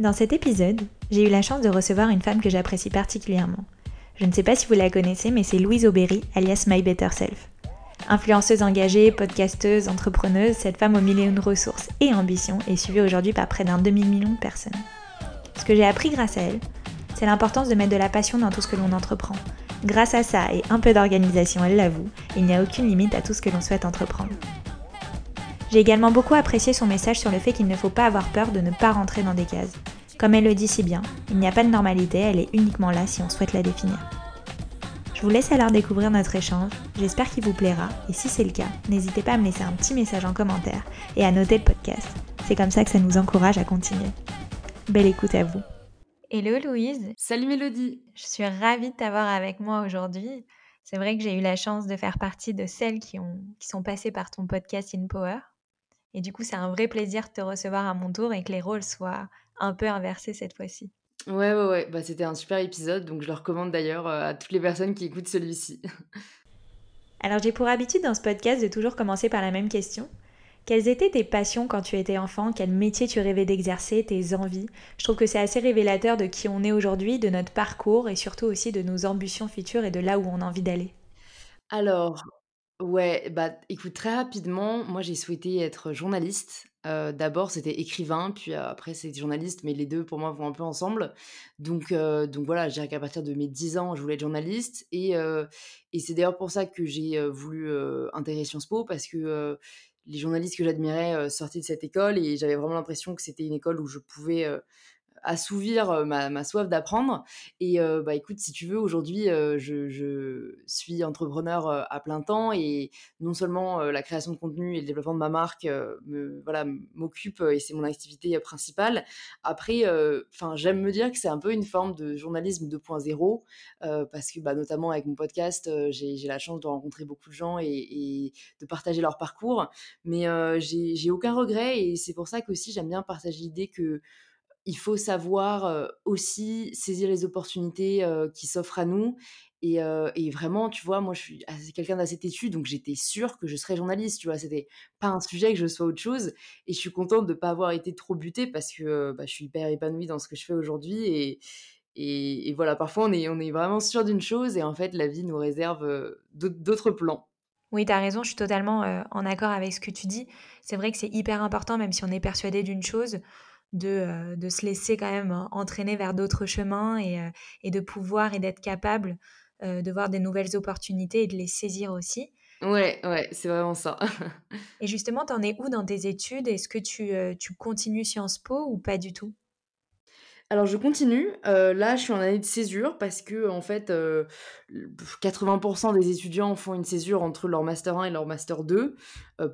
Dans cet épisode, j'ai eu la chance de recevoir une femme que j'apprécie particulièrement. Je ne sais pas si vous la connaissez, mais c'est Louise Aubéry, alias My Better Self. Influenceuse engagée, podcasteuse, entrepreneuse, cette femme aux millions de ressources et ambitions est suivie aujourd'hui par près d'un demi-million de personnes. Ce que j'ai appris grâce à elle, c'est l'importance de mettre de la passion dans tout ce que l'on entreprend. Grâce à ça et un peu d'organisation, elle l'avoue, il n'y a aucune limite à tout ce que l'on souhaite entreprendre. J'ai également beaucoup apprécié son message sur le fait qu'il ne faut pas avoir peur de ne pas rentrer dans des cases. Comme elle le dit si bien, il n'y a pas de normalité, elle est uniquement là si on souhaite la définir. Je vous laisse alors découvrir notre échange, j'espère qu'il vous plaira, et si c'est le cas, n'hésitez pas à me laisser un petit message en commentaire et à noter le podcast. C'est comme ça que ça nous encourage à continuer. Belle écoute à vous. Hello Louise. Salut Mélodie. Je suis ravie de t'avoir avec moi aujourd'hui. C'est vrai que j'ai eu la chance de faire partie de celles qui, ont, qui sont passées par ton podcast In Power. Et du coup, c'est un vrai plaisir de te recevoir à mon tour et que les rôles soient un peu inversés cette fois-ci. Ouais, ouais, ouais. Bah, c'était un super épisode, donc je le recommande d'ailleurs euh, à toutes les personnes qui écoutent celui-ci. Alors, j'ai pour habitude dans ce podcast de toujours commencer par la même question. Quelles étaient tes passions quand tu étais enfant? Quel métier tu rêvais d'exercer? Tes envies? Je trouve que c'est assez révélateur de qui on est aujourd'hui, de notre parcours et surtout aussi de nos ambitions futures et de là où on a envie d'aller. Alors, Ouais, bah, écoute, très rapidement, moi j'ai souhaité être journaliste. d'abord c'était écrivain, puis après c'est journaliste, mais les deux pour moi vont un peu ensemble. Donc, donc voilà, je dirais qu'à partir de mes 10 ans, je voulais être journaliste. Et, et c'est d'ailleurs pour ça que j'ai voulu intégrer Sciences Po, parce que les journalistes que j'admirais sortaient de cette école et j'avais vraiment l'impression que c'était une école où je pouvais assouvir ma, soif d'apprendre. Et bah écoute, si tu veux, aujourd'hui, je, suis entrepreneur à plein temps et non seulement la création de contenu et le développement de ma marque me voilà et c'est mon activité principale. Après, enfin, j'aime me dire que c'est un peu une forme de journalisme 2.0 parce que bah, notamment avec mon podcast, j'ai la chance de rencontrer beaucoup de gens et, de partager leur parcours. Mais j'ai aucun regret et c'est pour ça qu'aussi j'aime bien partager l'idée que il faut savoir aussi saisir les opportunités qui s'offrent à nous. Et, vraiment, tu vois, moi, je suis quelqu'un d'assez têtu, donc j'étais sûre que je serais journaliste, tu vois. C'était pas un sujet que je sois autre chose. Et je suis contente de ne pas avoir été trop butée parce que bah, je suis hyper épanouie dans ce que je fais aujourd'hui. Et, et, voilà, parfois, on est, on est vraiment sûr d'une chose et en fait, la vie nous réserve d'autres plans. Oui, tu as raison, je suis totalement en accord avec ce que tu dis. C'est vrai que c'est hyper important, même si on est persuadé d'une chose, de, de, se laisser quand même entraîner vers d'autres chemins et, et, de pouvoir et d'être capable de voir des nouvelles opportunités et de les saisir aussi. Ouais, ouais, c'est vraiment ça. et justement, tu en es où dans tes études? Est-ce que tu, tu continues Sciences Po ou pas du tout? Alors je continue. là, je suis en année de césure parce que en fait, 80% des étudiants font une césure entre leur master 1 et leur master 2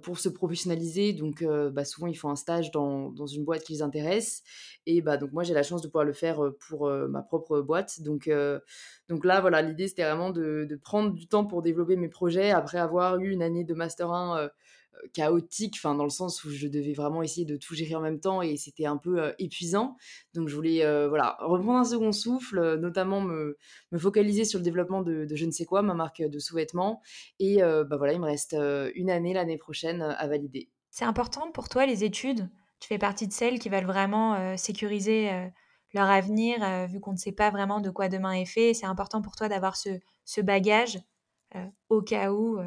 pour se professionnaliser. Donc, bah, souvent, ils font un stage dans, dans une boîte qui les intéresse. Et bah, donc moi, j'ai la chance de pouvoir le faire pour ma propre boîte. Donc, donc là, voilà, l'idée c'était vraiment de, de, prendre du temps pour développer mes projets après avoir eu une année de master 1 chaotique, enfin dans le sens où je devais vraiment essayer de tout gérer en même temps et c'était un peu épuisant. Donc je voulais voilà reprendre un second souffle, notamment me, focaliser sur le développement de, je ne sais quoi, ma marque de sous-vêtements. Et bah voilà, il me reste une année l'année prochaine à valider. C'est important pour toi les études? Tu fais partie de celles qui veulent vraiment sécuriser leur avenir, vu qu'on ne sait pas vraiment de quoi demain est fait. C'est important pour toi d'avoir ce, ce bagage au cas où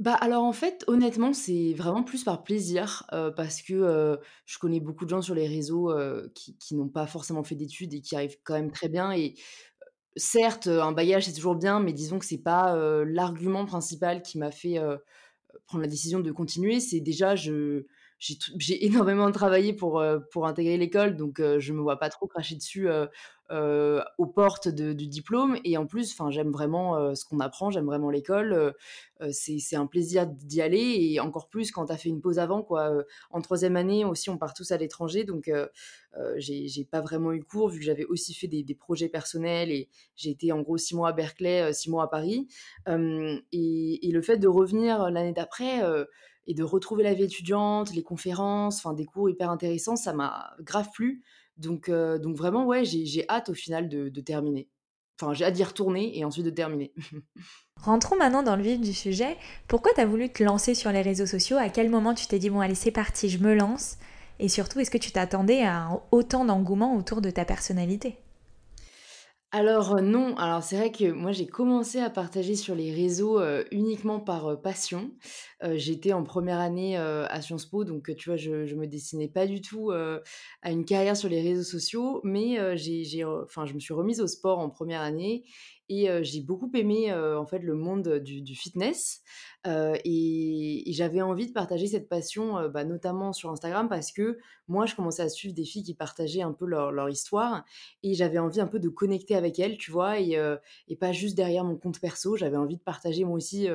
bah, alors, en fait, honnêtement, c'est vraiment plus par plaisir, parce que, je connais beaucoup de gens sur les réseaux, qui n'ont pas forcément fait d'études et qui arrivent quand même très bien et certes, un bagage, c'est toujours bien, mais disons que c'est pas, l'argument principal qui m'a fait, prendre la décision de continuer. C'est déjà je j'ai énormément travaillé pour, heu, pour intégrer l'école, donc je me vois pas trop cracher dessus, aux portes du diplôme et en plus, j'aime vraiment, ce qu'on apprend, j'aime vraiment l'école, c'est un plaisir d'y aller et encore plus quand tu as fait une pause avant, quoi. En troisième année aussi, on part tous à l'étranger, donc j'ai pas vraiment eu cours vu que j'avais aussi fait des projets personnels et j'ai été en gros 6 mois à Berkeley, 6 mois à Paris. Et le fait de revenir l'année d'après, et de retrouver la vie étudiante, les conférences, enfin des cours hyper intéressants, ça m'a grave plu. Donc heu, donc vraiment, ouais, j'ai hâte au final de de terminer. Enfin, j'ai hâte d'y retourner et ensuite de terminer. Rentrons maintenant dans le vif du sujet. Pourquoi tu as voulu te lancer sur les réseaux sociaux? À quel moment tu t'es dit, bon allez, c'est parti, je me lance? Et surtout, est-ce que tu t'attendais à autant d'engouement autour de ta personnalité? Alors, heu, non, alors c'est vrai que moi j'ai commencé à partager sur les réseaux, heu, uniquement par, heu, passion. J'étais en première année, à Sciences Po donc tu vois, je je me destinais pas du tout, à une carrière sur les réseaux sociaux mais j'ai enfin, je me suis remise au sport en première année et j'ai beaucoup aimé, en fait, le monde du fitness, et j'avais envie de partager cette passion, bah, notamment sur Instagram parce que moi, je commençais à suivre des filles qui partageaient un peu leur histoire et j'avais envie un peu de connecter avec elles, tu vois? Et et pas juste derrière mon compte perso. J'avais envie de partager moi aussi,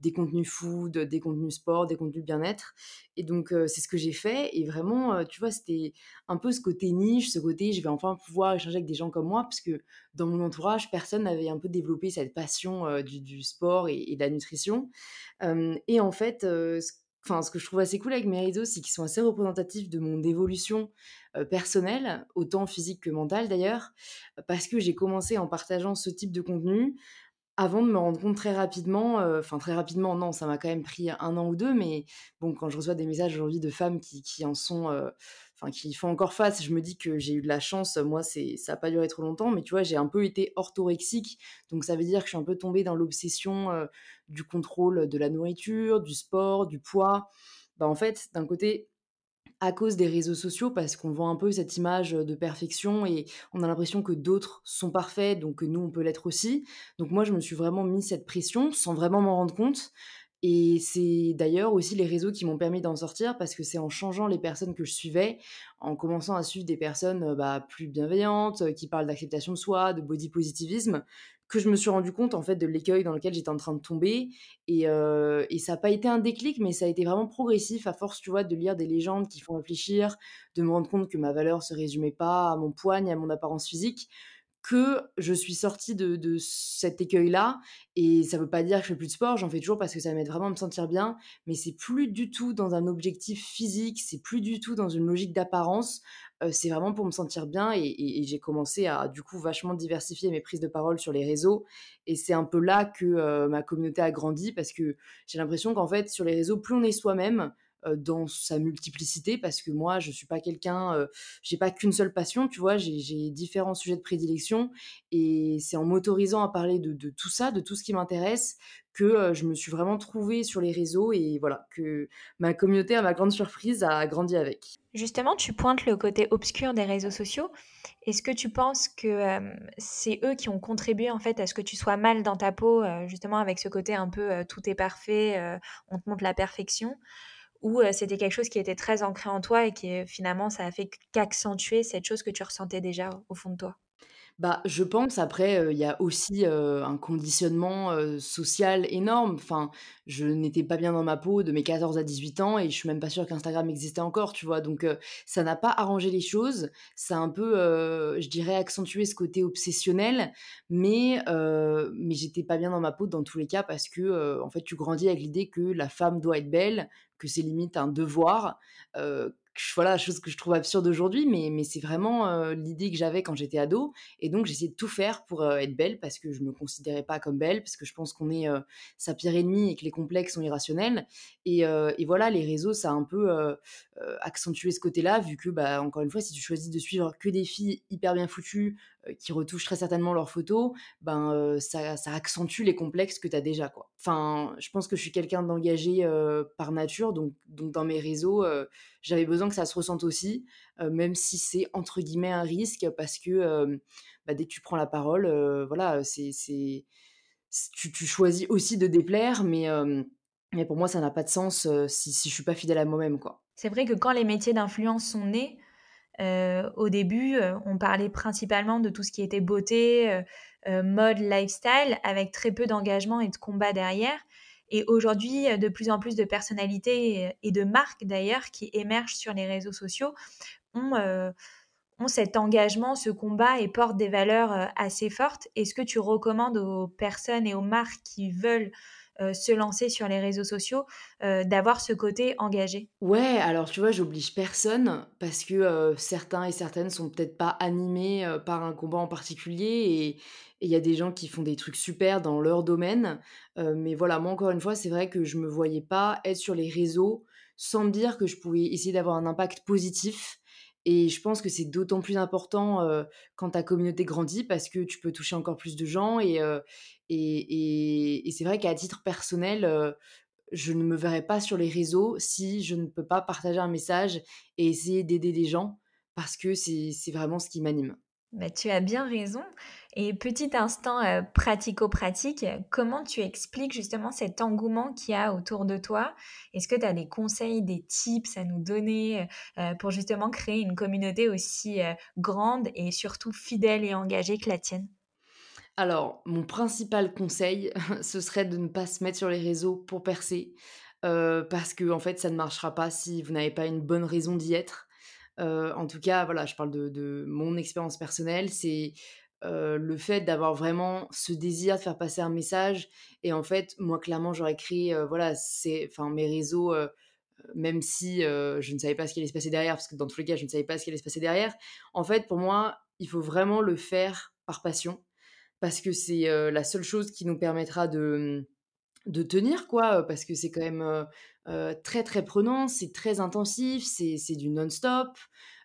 des contenus food, des contenus sport, des contenus bien-être et donc c'est ce que j'ai fait et vraiment, tu vois, c'était un peu ce côté niche, ce côté: «Je vais enfin pouvoir échanger avec des gens comme moi» parce que dans mon entourage, personne n'avait un peu développé cette passion, du sport et de la nutrition. Et en fait, ce ce que je trouve assez cool avec mes réseaux, c'est qu'ils sont assez représentatifs de mon évolution, personnelle, autant physique que mentale d'ailleurs, parce que j'ai commencé en partageant ce type de contenu avant de me rendre compte très rapidement, heu, enfin très rapidement non, ça m'a quand même pris un an ou 2, mais bon, quand je reçois des messages aujourd'hui de femmes qui en sont, heu, enfin qui font encore face, je me dis que j'ai eu de la chance. Moi, ça a pas duré trop longtemps, mais tu vois, j'ai un peu été orthorexique, donc ça veut dire que je suis un peu tombée dans l'obsession, heu, du contrôle de la nourriture, du sport, du poids. Bah, en fait, d'un côté, à cause des réseaux sociaux parce qu'on voit un peu cette image, de perfection et on a l'impression que d'autres sont parfaits, donc que nous, on peut l'être aussi. Donc moi, je me suis vraiment mis cette pression sans vraiment m'en rendre compte et c'est d'ailleurs aussi les réseaux qui m'ont permis d'en sortir parce que c'est en changeant les personnes que je suivais, en commençant à suivre des personnes, bah, plus bienveillantes, qui parlent d'acceptation de soi, de body positivisme, que je me suis rendu compte en fait de l'écueil dans lequel j'étais en train de tomber et et ça a pas été un déclic, mais ça a été vraiment progressif à force, tu vois, de lire des légendes qui font réfléchir, de me rendre compte que ma valeur se résumait pas à mon poids ni à mon apparence physique, que je suis sortie de de cet écueil-là et ça veut pas dire que je fais plus de sport, j'en fais toujours parce que ça m'aide vraiment à me sentir bien, mais c'est plus du tout dans un objectif physique, c'est plus du tout dans une logique d'apparence, heu, c'est vraiment pour me sentir bien et j'ai commencé à, du coup, vachement diversifier mes prises de parole sur les réseaux et c'est un peu là que, heu, ma communauté a grandi parce que j'ai l'impression qu'en fait, sur les réseaux, plus on est soi-même, dans sa multiplicité parce que moi, je suis pas quelqu'un, heu, j'ai pas qu'une seule passion, tu vois? J'ai différents sujets de prédilection et c'est en m'autorisant à parler de tout ça, de tout ce qui m'intéresse que, je me suis vraiment trouvée sur les réseaux et voilà, que ma communauté, à ma grande surprise, a grandi avec. Justement, tu pointes le côté obscur des réseaux sociaux. Est-ce que tu penses que, c'est eux qui ont contribué, en fait, à ce que tu sois mal dans ta peau, justement avec ce côté un peu, tout est parfait, on te montre la perfection? Ou, c'était quelque chose qui était très ancré en toi et qui, finalement, ça a fait qu'accentuer cette chose que tu ressentais déjà au fond de toi? Bah, je pense après, il y a aussi, un conditionnement, social énorme. Enfin, je n'étais pas bien dans ma peau de mes 14 à 18 ans et je suis même pas sûre qu'Instagram existait encore, tu vois? Donc ça n'a pas arrangé les choses. Ça a un peu, je dirais accentué ce côté obsessionnel, mais mais j'étais pas bien dans ma peau dans tous les cas parce que, en fait, tu grandis avec l'idée que la femme doit être belle, que c'est limite un devoir, voilà, chose que je trouve absurde aujourd'hui, mais mais c'est vraiment, l'idée que j'avais quand j'étais ado et donc j'essayais de tout faire pour, être belle parce que je me considérais pas comme belle, parce que je pense qu'on est, sa pire ennemie et que les complexes sont irrationnels et et voilà, les réseaux, ça a un peu, accentué ce côté-là vu que, bah, encore une fois, si tu choisis de suivre que des filles hyper bien foutues, qui retouchent très certainement leurs photos, ben, ça accentue les complexes que tu as déjà, quoi. Enfin, je pense que je suis quelqu'un d'engagé, par nature donc donc dans mes réseaux, j'avais besoin que ça se ressente aussi, même si c'est entre guillemets «un risque» parce que, bah, dès que tu prends la parole, voilà, c'est tu choisis aussi de déplaire, mais Mais pour moi, ça n'a pas de sens, si si je suis pas fidèle à moi-même, quoi. C'est vrai que quand les métiers d'influence sont nés, au début, on parlait principalement de tout ce qui était beauté, mode, lifestyle, avec très peu d'engagement et de combat derrière. Et aujourd'hui, de plus en plus de personnalités et de marques d'ailleurs qui émergent sur les réseaux sociaux ont, heu, ont cet engagement, ce combat et portent des valeurs, heu, assez fortes. Est-ce que tu recommandes aux personnes et aux marques qui veulent, heu, se lancer sur les réseaux sociaux, heu, d'avoir ce côté engagé? Ouais, alors tu vois, j'oblige personne parce que, certains et certaines sont peut-être pas animés, par un combat en particulier et il y a des gens qui font des trucs super dans leur domaine. Mais voilà, moi encore une fois, c'est vrai que je me voyais pas être sur les réseaux sans me dire que je pouvais essayer d'avoir un impact positif et je pense que c'est d'autant plus important, quand ta communauté grandit parce que tu peux toucher encore plus de gens et c'est vrai qu'à titre personnel, je ne me verrai pas sur les réseaux si je ne peux pas partager un message et essayer d'aider des gens parce que c'est c'est vraiment ce qui m'anime. Bah, tu as bien raison. Et petit instant euh, pratico-pratique, comment tu expliques justement cet engouement qu'il y a autour de toi? Est-ce que tu as des conseils, des tips à nous donner euh, pour justement créer une communauté aussi euh, grande et surtout fidèle et engagée que la tienne? Alors, mon principal conseil, ce serait de ne pas se mettre sur les réseaux pour percer, parce que en fait, ça ne marchera pas si vous n'avez pas une bonne raison d'y être. En tout cas, voilà, je parle de de mon expérience personnelle, c'est, heu, le fait d'avoir vraiment ce désir de faire passer un message et en fait, moi, clairement, j'aurais créé, heu, voilà, c'est enfin, mes réseaux, heu, même si, je ne savais pas ce qui allait se passer derrière, parce que dans tous les cas, je ne savais pas ce qui allait se passer derrière. En fait, pour moi, il faut vraiment le faire par passion parce que c'est, la seule chose qui nous permettra de, de tenir quoi, parce que c'est quand même, très, très prenant, c'est très intensif, c'est du non-stop,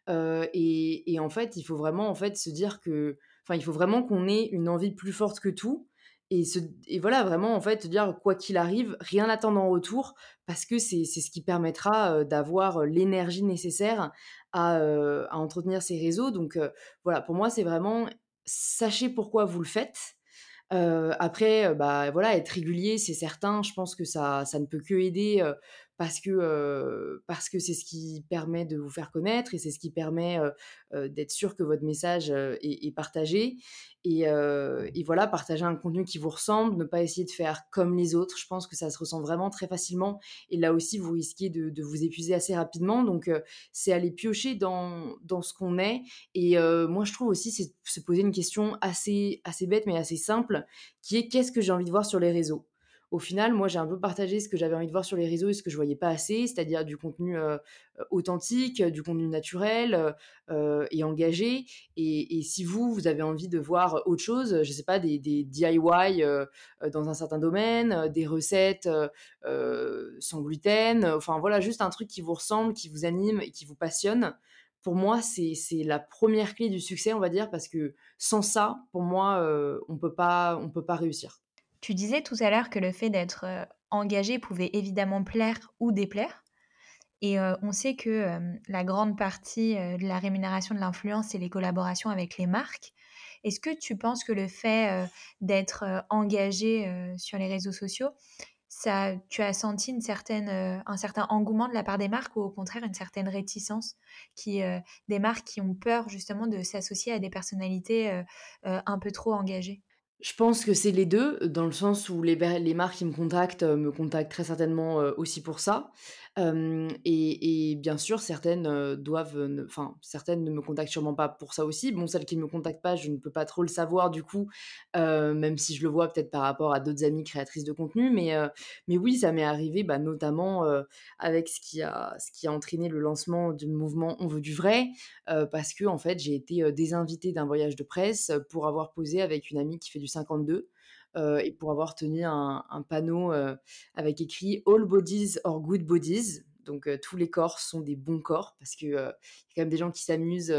et et en fait, il faut vraiment, en fait, se dire que enfin, il faut vraiment qu'on ait une envie plus forte que tout et voilà, vraiment, en fait, dire: «Quoi qu'il arrive, rien attendre en retour» parce que c'est ce qui permettra, heu, d'avoir, heu, l'énergie nécessaire à, heu, à entretenir ces réseaux donc voilà, pour moi, c'est vraiment sachez pourquoi vous le faites. Après, bah, voilà, être régulier, c'est certain. Je pense que ça ça ne peut que aider, parce que, parce que c'est ce qui permet de vous faire connaître et c'est ce qui permet, d'être sûr que votre message, est est partagé et voilà, partager un contenu qui vous ressemble, ne pas essayer de faire comme les autres. Je pense que ça se ressent vraiment très facilement et là aussi, vous risquez de de vous épuiser assez rapidement donc c'est aller piocher dans dans ce qu'on est et moi, je trouve aussi, c'est se poser une question assez assez bête, mais assez simple, qui est: «Qu'est-ce que j'ai envie de voir sur les réseaux?» Au final, moi, j'ai un peu partagé ce que j'avais envie de voir sur les réseaux et ce que je voyais pas assez, c'est-à-dire du contenu, authentique, du contenu naturel, et engagé et si vous, vous avez envie de voir autre chose, je sais pas, des DIY, dans un certain domaine, des recettes, sans gluten, enfin voilà, juste un truc qui vous ressemble, qui vous anime et qui vous passionne, pour moi, c'est la première clé du succès, on va dire, parce que sans ça, pour moi, on peut pas on peut pas réussir. Tu disais tout à l'heure que le fait d'être engagé pouvait évidemment plaire ou déplaire. Et on sait que, la grande partie, de la rémunération de l'influence, c'est les collaborations avec les marques. Est-ce que tu penses que le fait, d'être, engagé, sur les réseaux sociaux, ça tu as senti une certaine, un certain engouement de la part des marques ou au contraire une certaine réticence des marques qui ont peur justement de s'associer à des personnalités, un peu trop engagées? Je pense que c'est les 2, dans le sens où les marques qui me contactent, heu, me contactent très certainement, heu, aussi pour ça. Et bien sûr certaines, doivent, enfin certaines ne me contactent sûrement pas pour ça aussi. Bon, celles qui ne me contactent pas, je ne peux pas trop le savoir du coup, même si je le vois peut-être par rapport à d'autres amies créatrices de contenu. Mais, mais oui, ça m'est arrivé, bah, notamment, avec ce qui a ce qui a entraîné le lancement du mouvement «On veut du vrai», parce que en fait, j'ai été, désinvitée d'un voyage de presse, pour avoir posé avec une amie qui fait du 52, heu et pour avoir tenu un panneau, heu, avec écrit «All bodies are good bodies», donc heu, tous les corps sont des bons corps parce que, il y a quand même des gens qui s'amusent,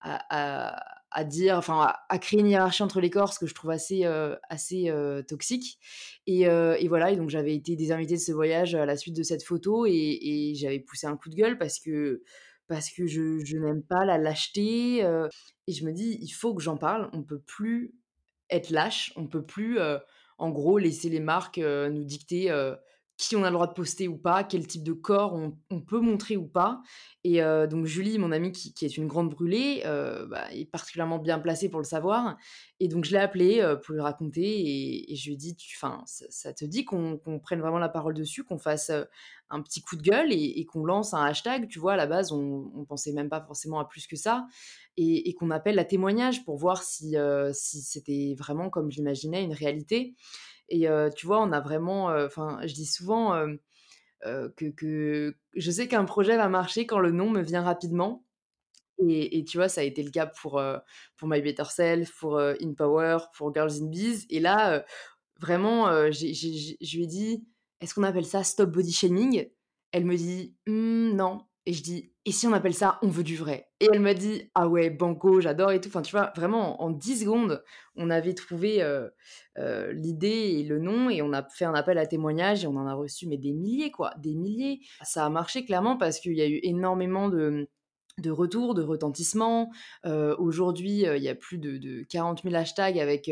à dire enfin, à créer une hiérarchie entre les corps, ce que je trouve assez, assez, toxique. Et voilà et donc j'avais été désinvitée de ce voyage à la suite de cette photo et j'avais poussé un coup de gueule parce que parce que je n'aime pas la lâcheté, et je me dis: «Il faut que j'en parle, on peut plus être lâche, on peut plus, en gros laisser les marques, nous dicter, qui on a le droit de poster ou pas, quel type de corps on, peut montrer ou pas. Et euh, donc Julie, mon amie qui, est une grande brûlée, euh, bah, est particulièrement bien placée pour le savoir. Et donc je l'ai appelée euh, pour lui raconter et, je lui ai dit, ça, te dit qu'on prenne vraiment la parole dessus, qu'on fasse un petit coup de gueule et, qu'on lance un hashtag? Tu vois, à la base, on, on pensait même pas forcément à plus que ça. Et, qu'on appelle à témoignage pour voir si, si c'était vraiment, comme je l'imaginais, une réalité. Et tu vois, on a vraiment, enfin, je dis souvent que, je sais qu'un projet va marcher quand le nom me vient rapidement. Et, et, tu vois, ça a été le cas pour, pour My Better Self, pour In Power, pour Girls in Bees. Et là, vraiment, je lui ai dit, est-ce qu'on appelle ça stop body shaming? Elle me dit, «Mmh, non. Et je dis, et si on appelle ça on veut du vrai? Et elle m'a dit, ah ouais, banco, j'adore et tout. Enfin, tu vois, vraiment, en 10 secondes, on avait trouvé l'idée et le nom et on a fait un appel à témoignage et on en a reçu, mais des milliers, quoi, des milliers. Ça a marché clairement parce qu'il y a eu énormément de de retour, de retentissement. Aujourd'hui, il y a plus de, 40 000 hashtags avec,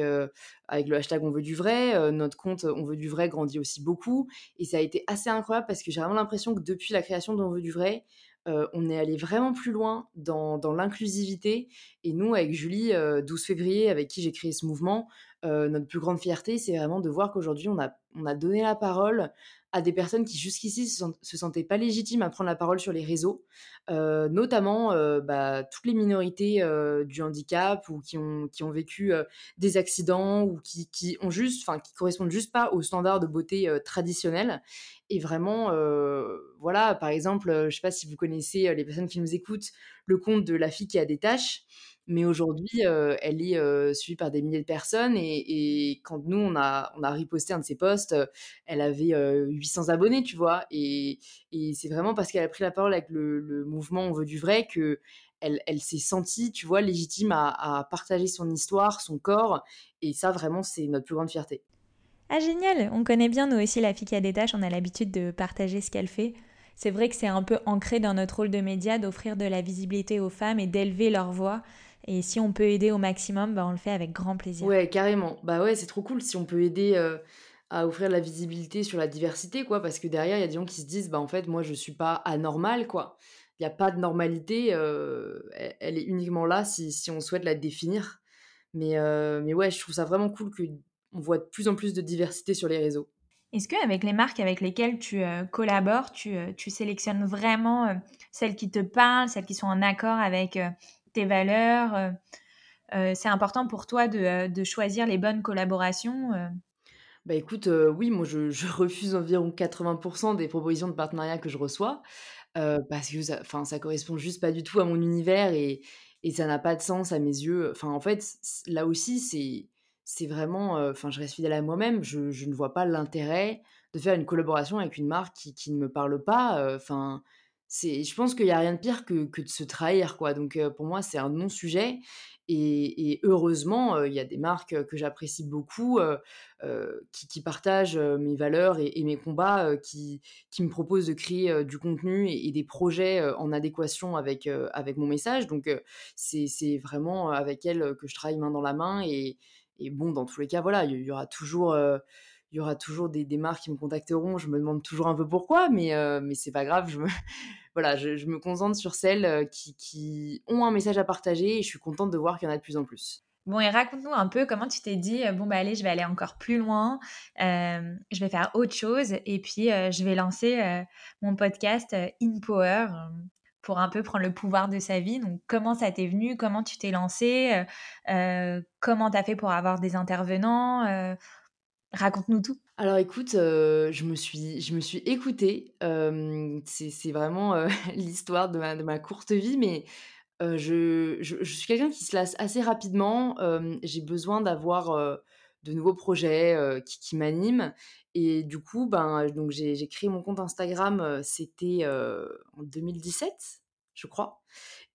avec le hashtag On veut du vrai. notre compte On veut du vrai grandit aussi beaucoup. Et ça a été assez incroyable parce que j'ai vraiment l'impression que depuis la création d'On veut du vrai, on est allé vraiment plus loin dans, l'inclusivité. Et nous, avec Julie, 12 février, avec qui j'ai créé ce mouvement, notre plus grande fierté, c'est vraiment de voir qu'aujourd'hui, on a, on a donné la parole à des personnes qui jusqu'ici se, se, sentaient pas légitimes à prendre la parole sur les réseaux, euh, notamment euh, bah, toutes les minorités euh, du handicap ou qui ont, vécu des accidents ou qui, qui ont juste, correspondent juste pas aux standards de beauté traditionnels. Et vraiment, voilà, par exemple, je sais pas si vous connaissez les personnes qui nous écoutent, le compte de la fille qui a des taches. Mais aujourd'hui, elle est suivie par des milliers de personnes. Et, quand nous, on a, on a riposté un de ses posts, elle avait 800 abonnés, tu vois. Et, c'est vraiment parce qu'elle a pris la parole avec le, mouvement On veut du vrai que elle, s'est sentie, tu vois, légitime à, partager son histoire, son corps. Et ça, vraiment, c'est notre plus grande fierté. Ah, génial On connaît bien, nous aussi, la fille qui a des tâches. On a l'habitude de partager ce qu'elle fait. C'est vrai que c'est un peu ancré dans notre rôle de média d'offrir de la visibilité aux femmes et d'élever leur voix. Et si on peut aider au maximum, bah, on le fait avec grand plaisir. Ouais, carrément. Bah ouais, c'est trop cool si on peut aider euh, à offrir de la visibilité sur la diversité, quoi. Parce que derrière, il y a des gens qui se disent, bah en fait, moi, je suis pas anormal, quoi. Il n'y a pas de normalité, euh, elle, est uniquement là si, si, on souhaite la définir. Mais, euh, mais ouais, je trouve ça vraiment cool qu'on voit de plus en plus de diversité sur les réseaux. Est-ce qu'avec les marques avec lesquelles tu collabores, tu, tu, sélectionnes vraiment celles qui te parlent, celles qui sont en accord avec tes valeurs euh, euh, C'est important pour toi de, euh, de, choisir les bonnes collaborations bah écoute, oui, moi je, je, refuse environ 80% des propositions de partenariat que je reçois parce que ça, ça correspond juste pas du tout à mon univers et, et ça n'a pas de sens à mes yeux. Enfin, en fait, là aussi, c'est vraiment, enfin, je reste fidèle à moi-même. Je, je, ne vois pas l'intérêt de faire une collaboration avec une marque qui, qui ne me parle pas. Enfin, je pense qu'il y a rien de pire que, que de se trahir, quoi. Donc pour moi, c'est un non-sujet. Et, heureusement, il y a des marques que j'apprécie beaucoup, qui, partagent mes valeurs et, mes combats, qui, qui, me proposent de créer du contenu et, des projets en adéquation avec, avec mon message. Donc c'est vraiment avec elles que je travaille main dans la main. Et, bon, dans tous les cas, voilà, il y, aura toujours il y aura toujours des, des, marques qui me contacteront. Je me demande toujours un peu pourquoi, mais, mais c'est pas grave. Je me, voilà, je, me concentre sur celles euh, qui, ont un message à partager et je suis contente de voir qu'il y en a de plus en plus. Bon, et raconte-nous un peu comment tu t'es dit, euh, bon, bah allez, je vais aller encore plus loin, euh, je vais faire autre chose et puis je vais lancer mon podcast In Power pour un peu prendre le pouvoir de sa vie. Donc, comment ça t'est venu? Comment tu t'es lancé Comment t'as fait pour avoir des intervenants? Raconte-nous tout. Alors écoute, euh, je, me suis, je me suis écoutée. c'est vraiment euh, l'histoire de ma, de ma, courte vie, mais euh, je, je, suis quelqu'un qui se lasse assez rapidement. J'ai besoin d'avoir de nouveaux projets qui, qui m'animent. Et du coup, ben, j'ai créé mon compte Instagram, c'était en 2017, je crois.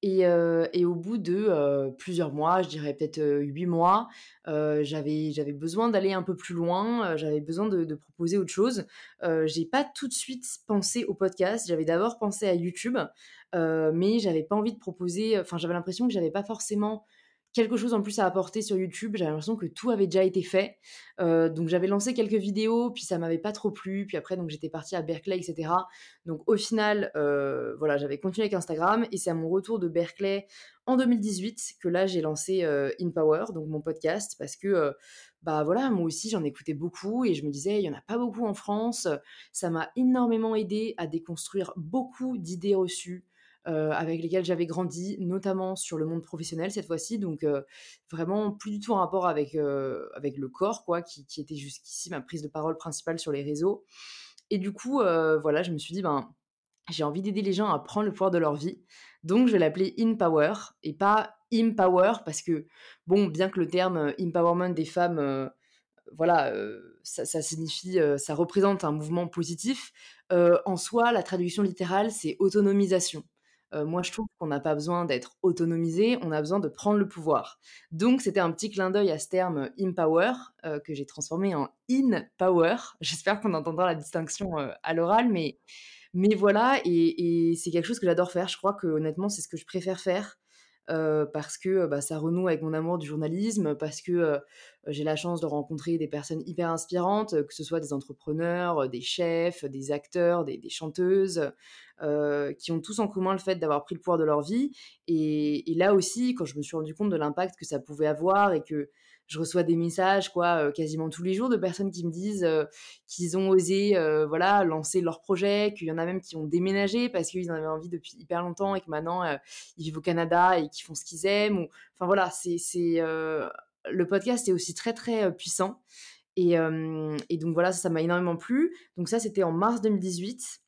Et, au bout de plusieurs mois, je dirais peut-être huit mois, j'avais, j'avais besoin d'aller un peu plus loin, j'avais besoin de, proposer autre chose. j'ai pas tout de suite pensé au podcast, j'avais d'abord pensé à YouTube, mais j'avais pas envie de proposer, enfin j'avais l'impression que j'avais pas forcément quelque chose en plus à apporter sur YouTube. J'avais l'impression que tout avait déjà été fait. Heu, donc j'avais lancé quelques vidéos, puis ça m'avait pas trop plu. Puis après, donc j'étais partie à Berkeley, et cetera. Donc au final, heu, voilà, j'avais continué avec Instagram et c'est à mon retour de Berkeley en 2018 que là, j'ai lancé, heu, In Power, donc mon podcast parce que, bah, voilà, moi aussi j'en écoutais beaucoup et je me disais: «Il y en a pas beaucoup en France». Ça m'a énormément aidé à déconstruire beaucoup d'idées reçues, heu, avec lesquelles j'avais grandi, notamment sur le monde professionnel cette fois-ci. Donc, heu, vraiment plus du tout en rapport avec, heu, avec le corps quoi, qui était jusqu'ici ma prise de parole principale sur les réseaux. Et du coup, voilà, je me suis dit: «Ben, j'ai envie d'aider les gens à prendre le pouvoir de leur vie». Donc je vais l'appeler In Power et pas Empower parce que, bon, bien que le terme, empowerment des femmes, voilà, ça signifie, ça représente un mouvement positif, en soi, la traduction littérale, c'est autonomisation. Moi, je trouve qu'on n'a pas besoin d'être autonomisé, on a besoin de prendre le pouvoir. Donc c'était un petit clin d'œil à ce terme, Empower, que j'ai transformé en In Power. J'espère qu'on entendra la distinction, à l'oral, mais mais voilà et et c'est quelque chose que j'adore faire. Je crois que honnêtement, c'est ce que je préfère faire, heu, parce que, bah, ça renoue avec mon amour du journalisme, parce que, heu, j'ai la chance de rencontrer des personnes hyper inspirantes, que ce soit des entrepreneurs, heu, des chefs, des acteurs, des chanteuses, qui ont tous en commun le fait d'avoir pris le pouvoir de leur vie. Et et là aussi, quand je me suis rendu compte de l'impact que ça pouvait avoir et que je reçois des messages quoi, heu, quasiment tous les jours de personnes qui me disent, heu, qu'ils ont osé, heu, voilà, lancer leur projet, qu'il y en a même qui ont déménagé parce qu'ils en avaient envie depuis hyper longtemps et que maintenant, ils vivent au Canada et qu'ils font ce qu'ils aiment enfin voilà, c'est le podcast est aussi très, très, puissant et donc voilà, ça, m'a énormément plu. Donc ça, c'était en mars 2018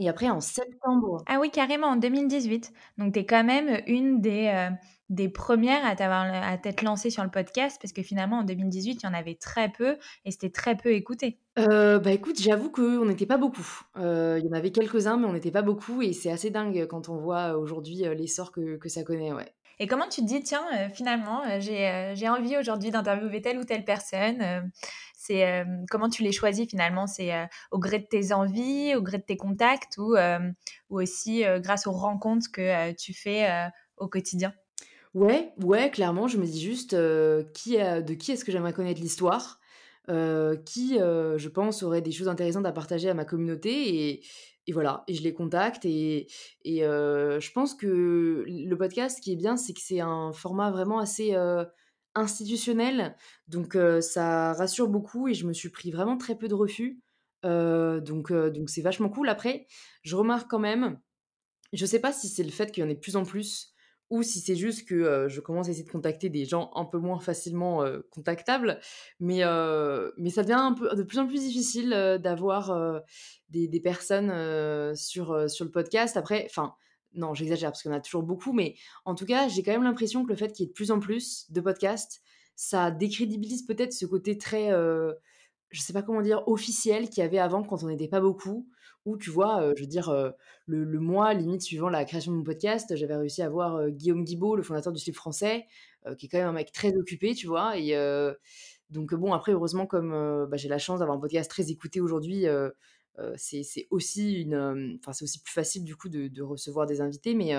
et après en septembre Ah oui, carrément, en 2018. Donc tu es quand même une des, des 1res à t'avoir à t'être lancée sur le podcast parce que finalement en 2018, il y en avait très peu et c'était très peu écouté. Heu, bah, écoute, j'avoue qu'on n'était pas beaucoup. Heu, il y en avait quelques-uns, mais on n'était pas beaucoup et c'est assez dingue quand on voit aujourd'hui, heu, l'essor que que ça connaît, ouais. Et comment tu te dis: «Tiens, finalement, j'ai, envie aujourd'hui d'interviewer telle ou telle personne», c'est, comment tu les choisis finalement? C'est, au gré de tes envies, au gré de tes contacts ou, ou aussi, grâce aux rencontres que, tu fais, au quotidien? Ouais, ouais, clairement, je me dis juste, heu, qui, heu, de qui est-ce que j'aimerais connaître l'histoire? Heu, qui, je pense aurait des choses intéressantes à partager à ma communauté et voilà et je les contacte et je pense que le podcast, ce qui est bien, c'est que c'est un format vraiment assez, institutionnel donc ça rassure beaucoup et je me suis pris vraiment très peu de refus, donc c'est vachement cool. Après, je remarque quand même je sais pas si c'est le fait qu'il y en ait de plus en plus ou si c'est juste que, je commence à essayer de contacter des gens un peu moins facilement, contactables, mais mais ça devient un peu de plus en plus difficile, d'avoir, des personnes, sur, sur le podcast. Après enfin, non, j'exagère parce en a toujours beaucoup, mais en tout cas, j'ai quand même l'impression que le fait qu'il y ait de plus en plus de podcasts, ça décrédibilise peut-être ce côté très, je sais pas comment dire, officiel qu'il y avait avant quand on n'était pas beaucoup. Où tu vois, je veux dire, le mois limite suivant la création de mon podcast, j'avais réussi à avoir, heu, Guillaume Guibaud, le fondateur du Slip français, qui est quand même un mec très occupé, tu vois? Et donc bon, après heureusement comme, bah, j'ai la chance d'avoir un podcast très écouté aujourd'hui, c'est aussi une, aussi plus facile du coup de recevoir des invités, mais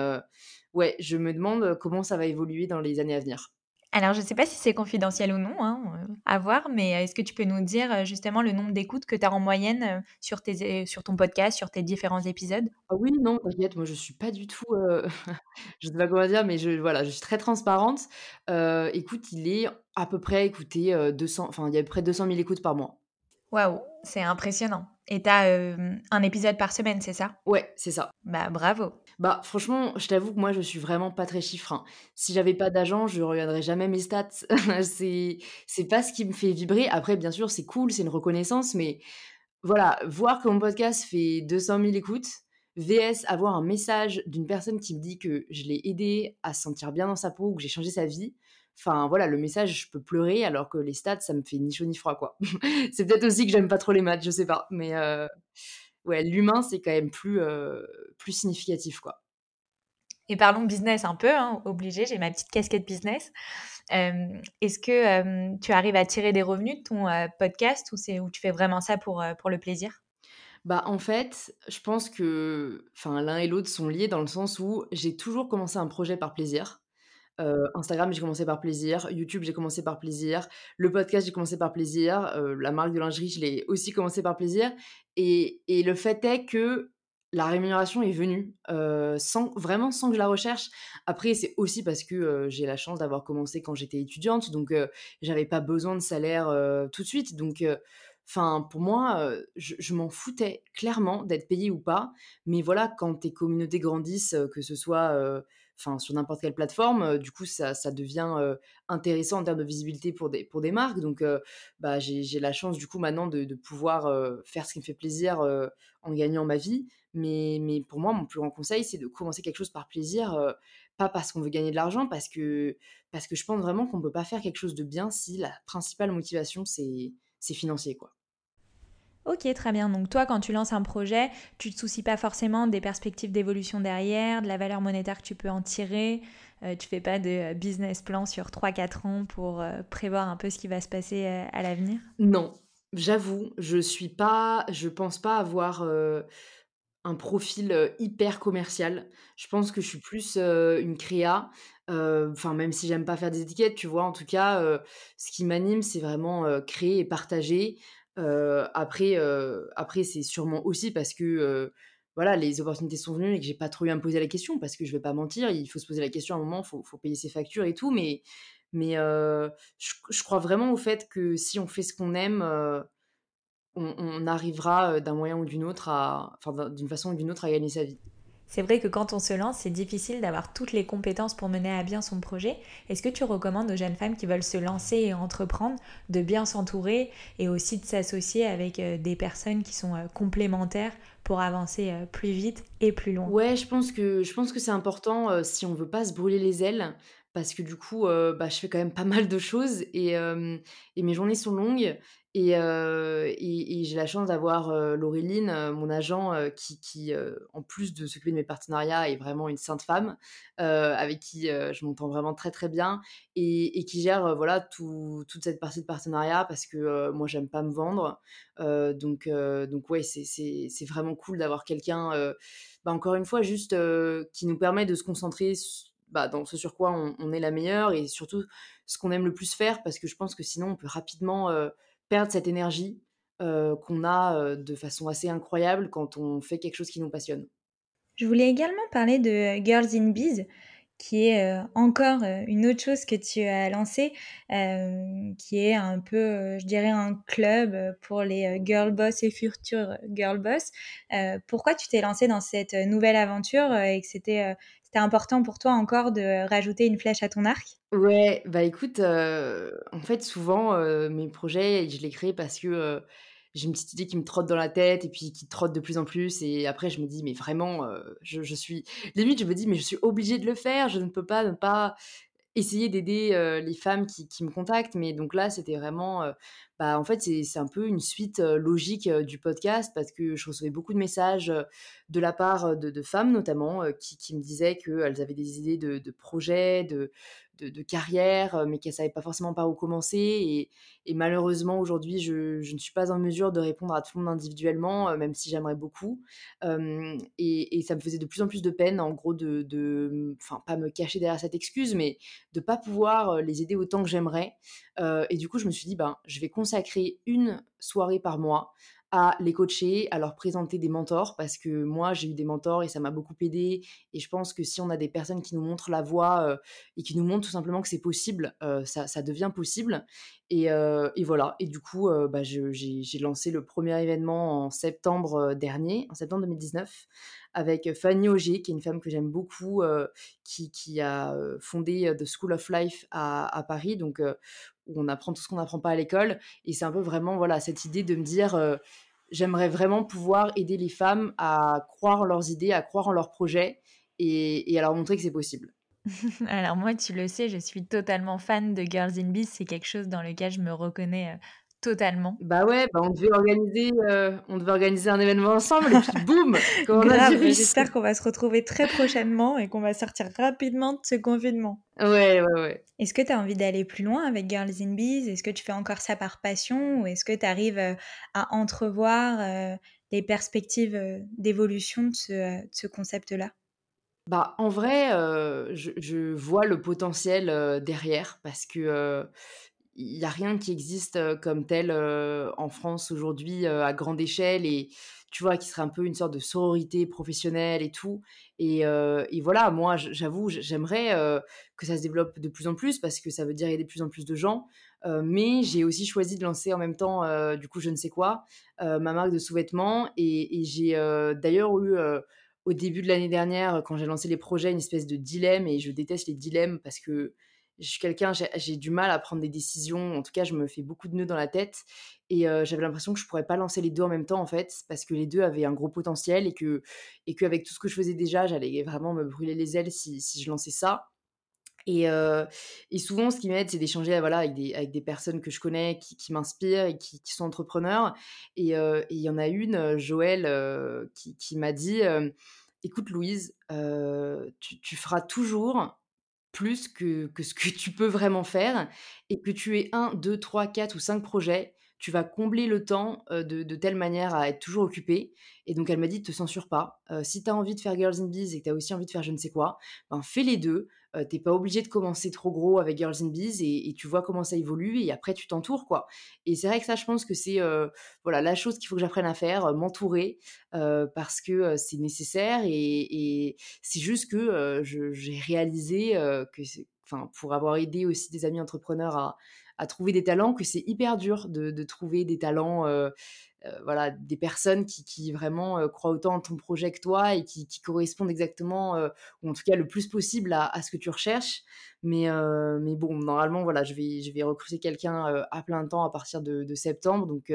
ouais, je me demande comment ça va évoluer dans les années à venir. Alors, je sais pas si c'est confidentiel ou non, hein, heu, à voir, mais est-ce que tu peux nous dire, heu, justement le nombre d'écoutes que tu as en moyenne, sur tes é sur ton podcast, sur tes différents épisodes? Ah oui, non, t'inquiète, moi je suis pas du tout, je sais pas comment dire, mais je voilà, je suis très transparente. Écoute, il est à peu près écouté, heu, 200 enfin, il y a à peu près 200 000 écoutes par mois. Waouh, c'est impressionnant et tu as, 1 épisode par semaine, c'est ça? Ouais, c'est ça. Bah, bravo. Bah, franchement, je t'avoue que moi, je suis vraiment pas très chiffres, hein. Si j'avais pas d'agent, je regarderais jamais mes stats. C'est c'est pas ce qui me fait vibrer. Après, bien sûr, c'est cool, c'est une reconnaissance, mais voilà, voir que mon podcast fait 200 000 écoutes, VS avoir un message d'une personne qui me dit que je l'ai aidé à se sentir bien dans sa peau ou que j'ai changé sa vie. Enfin, voilà, le message, je peux pleurer alors que les stats, ça me fait ni chaud ni froid, quoi. C'est peut-être aussi que j'aime pas trop les maths, je sais pas, mais heu, ouais, l'humain, c'est quand même plus, heu, plus significatif, quoi. Et parlons business un peu, hein, obligé, j'ai ma petite casquette business. Est-ce que, tu arrives à tirer des revenus de ton, podcast ou c'est tu fais vraiment ça pour, pour le plaisir? Bah, en fait, je pense que l'un et l'autre sont liés dans le sens où j'ai toujours commencé un projet par plaisir. Instagram, j'ai commencé par plaisir. YouTube, j'ai commencé par plaisir. Le podcast, j'ai commencé par plaisir. la marque de lingerie, je l'ai aussi commencé par plaisir. Et, le fait est que la rémunération est venue, sans vraiment sans que je la recherche. Après, c'est aussi parce que, j'ai la chance d'avoir commencé quand j'étais étudiante, donc j'avais pas besoin de salaire, tout de suite. Donc enfin, pour moi, je m'en foutais clairement d'être payée ou pas. Mais voilà, quand tes communautés grandissent, que ce soit, enfin sur n'importe quelle plateforme, du coup ça devient, intéressant en termes de visibilité pour des marques. Donc bah, j'ai la chance du coup maintenant de pouvoir, faire ce qui me fait plaisir, en gagnant ma vie. Mais, pour moi, mon plus grand conseil, c'est de commencer quelque chose par plaisir, pas parce qu'on veut gagner de l'argent, parce que, parce que je pense vraiment qu'on ne peut pas faire quelque chose de bien si la principale motivation, c'est, c'est financier. quoi. Ok, très bien. Donc toi, quand tu lances un projet, tu te soucies pas forcément des perspectives d'évolution derrière, de la valeur monétaire que tu peux en tirer. Euh, tu fais pas de business plan sur 3-4 ans pour euh, prévoir un peu ce qui va se passer à l'avenir? Non, j'avoue, je suis pas, je pense pas avoir un profil, hyper commercial. Je pense que je suis plus, une créa, enfin, même si j'aime pas faire des étiquettes, tu vois? En tout cas, ce qui m'anime, c'est vraiment, créer et partager. Après, après c'est sûrement aussi parce que, voilà, les opportunités sont venues et que j'ai pas trop eu à me poser la question parce que je vais pas mentir, il faut se poser la question à un moment, faut faut payer ses factures et tout, mais mais je crois vraiment au fait que si on fait ce qu'on aime, on, arrivera d'un moyen ou d'une autre à, enfin, d'une façon ou d'une autre à gagner sa vie. C'est vrai que quand on se lance, c'est difficile d'avoir toutes les compétences pour mener à bien son projet. Est-ce que tu recommandes aux jeunes femmes qui veulent se lancer et entreprendre de bien s'entourer et aussi de s'associer avec des personnes qui sont complémentaires pour avancer plus vite et plus loin? Ouais, je pense que, je pense que c'est important si on veut pas se brûler les ailes parce que du coup, bah, je fais quand même pas mal de choses et, et mes journées sont longues et, et, j'ai la chance d'avoir Laureline, mon agent, qui, qui en plus de s'occuper de mes partenariats, est vraiment une sainte femme, avec qui je m'entends vraiment très très bien, et, qui gère voilà toute cette partie de partenariat parce que moi j'aime pas me vendre, donc donc ouais c'est vraiment cool d'avoir quelqu'un, bah, encore une fois juste qui nous permet de se concentrer bah, dans ce sur quoi on, est la meilleure et surtout ce qu'on aime le plus faire parce que je pense que sinon on peut rapidement perdre cette énergie qu'on a de façon assez incroyable quand on fait quelque chose qui nous passionne. Je voulais également parler de Girls in Bees, qui est encore une autre chose que tu as lancé, qui est un peu, je dirais, un club pour les girl boss et futures girl boss. pourquoi tu t'es lancé dans cette nouvelle aventure et que c'était c'était important pour toi encore de rajouter une flèche à ton arc? Ouais, bah écoute, en fait, souvent, mes projets, je les crée parce que j'ai une petite idée qui me trotte dans la tête et puis qui trotte de plus en plus. Et après, je me dis, mais vraiment, je, je, suis. Limite, je me dis, mais je suis obligée de le faire. Je ne peux pas ne pas essayer d'aider les femmes qui, qui, me contactent. Mais donc là, c'était vraiment bah, en fait, c'est un peu une suite logique du podcast parce que je recevais beaucoup de messages de la part de, femmes notamment qui, me disaient qu'elles avaient des idées de, de projets, de, carrière, mais qu'elles ne savaient pas forcément par où commencer. Et, malheureusement, aujourd'hui, je, ne suis pas en mesure de répondre à tout le monde individuellement, même si j'aimerais beaucoup. et, et, ça me faisait de plus en plus de peine, en gros, de, enfin, pas me cacher derrière cette excuse, mais de pas pouvoir les aider autant que j'aimerais. et du coup, je me suis dit, ben, je vais consacrer une soirée par mois à les coacher, à leur présenter des mentors, parce que moi, j'ai eu des mentors et ça m'a beaucoup aidé. Et je pense que si on a des personnes qui nous montrent la voie et qui nous montrent tout simplement que c'est possible, ça, ça, devient possible. Et, et, voilà. Et du coup, bah, j'ai lancé le premier événement en septembre dernier, en septembre 2019, avec Fanny Auger, qui est une femme que j'aime beaucoup, qui, a fondé The School of Life à, à Paris, donc où on apprend tout ce qu'on n'apprend pas à l'école. Et c'est un peu vraiment voilà cette idée de me dire, j'aimerais vraiment pouvoir aider les femmes à croire en leurs idées, à croire en leurs projets et, et à leur montrer que c'est possible. Alors moi, tu le sais, je suis totalement fan de Girls in Bees. C'est quelque chose dans lequel je me reconnais Totalement. Bah ouais, bah on devait organiser, euh, on devait organiser un événement ensemble et puis boum, J'espère qu'on va se retrouver très prochainement et qu'on va sortir rapidement de ce confinement. Ouais, ouais, ouais. Est-ce que tu as envie d'aller plus loin avec Girls in Bees Est-ce que tu fais encore ça par passion ou est-ce que tu arrives euh, à entrevoir euh, les perspectives d'évolution de ce, ce concept-là? Bah, en vrai, je vois le potentiel, derrière parce que, heu, il y a rien qui existe, comme tel, en France aujourd'hui, à grande échelle et tu vois? Qui serait un peu une sorte de sororité professionnelle et tout et voilà, moi, j'avoue, j'aimerais, que ça se développe de plus en plus parce que ça veut dire aider de plus en plus de gens, mais j'ai aussi choisi de lancer en même temps, du coup, je ne sais quoi, ma marque de sous-vêtements et j'ai, d'ailleurs eu, au début de l'année dernière, quand j'ai lancé les projets, une espèce de dilemme et je déteste les dilemmes parce que je suis quelqu'un, j'ai du mal à prendre des décisions. En tout cas, je me fais beaucoup de nœuds dans la tête et heu, j'avais l'impression que je pourrais pas lancer les 2 en même temps, en fait, parce que les 2 avaient un gros potentiel et que et qu'avec tout ce que je faisais déjà, j'allais vraiment me brûler les ailes si si je lançais ça et souvent, ce qui m'aide, c'est d'échanger, voilà, avec des personnes que je connais, qui m'inspirent et qui sont entrepreneurs. Et il y en a une, heu, qui m'a dit, «Écoute Louise, tu feras toujours plus que ce que tu peux vraiment faire et que tu aies un, deux, trois, quatre ou 5 projets, tu vas combler le temps, de telle manière à être toujours occupée et donc elle m'a dit: «Te censure pas, si tu as envie de faire Girls in Biz et que tu as aussi envie de faire je ne sais quoi, ben, fais les 2, heu, tu pas obligé de commencer trop gros avec Girls in Biz et tu vois comment ça évolue et après tu t'entoures, quoi» et c'est vrai que ça, je pense que c'est, voilà, la chose qu'il faut que j'apprenne à faire, m'entourer, parce que, c'est nécessaire et c'est juste que, j'ai réalisé, que enfin, pour avoir aidé aussi des amis entrepreneurs à à trouver des talents, que c'est hyper dur de trouver des talents, heu heu, voilà, des personnes qui vraiment, heu, croient autant en ton projet que toi et qui correspondent exactement, ou en tout cas le plus possible à ce que tu recherches. Mais mais bon, normalement, voilà, je vais recruter quelqu'un, à plein temps à partir de septembre donc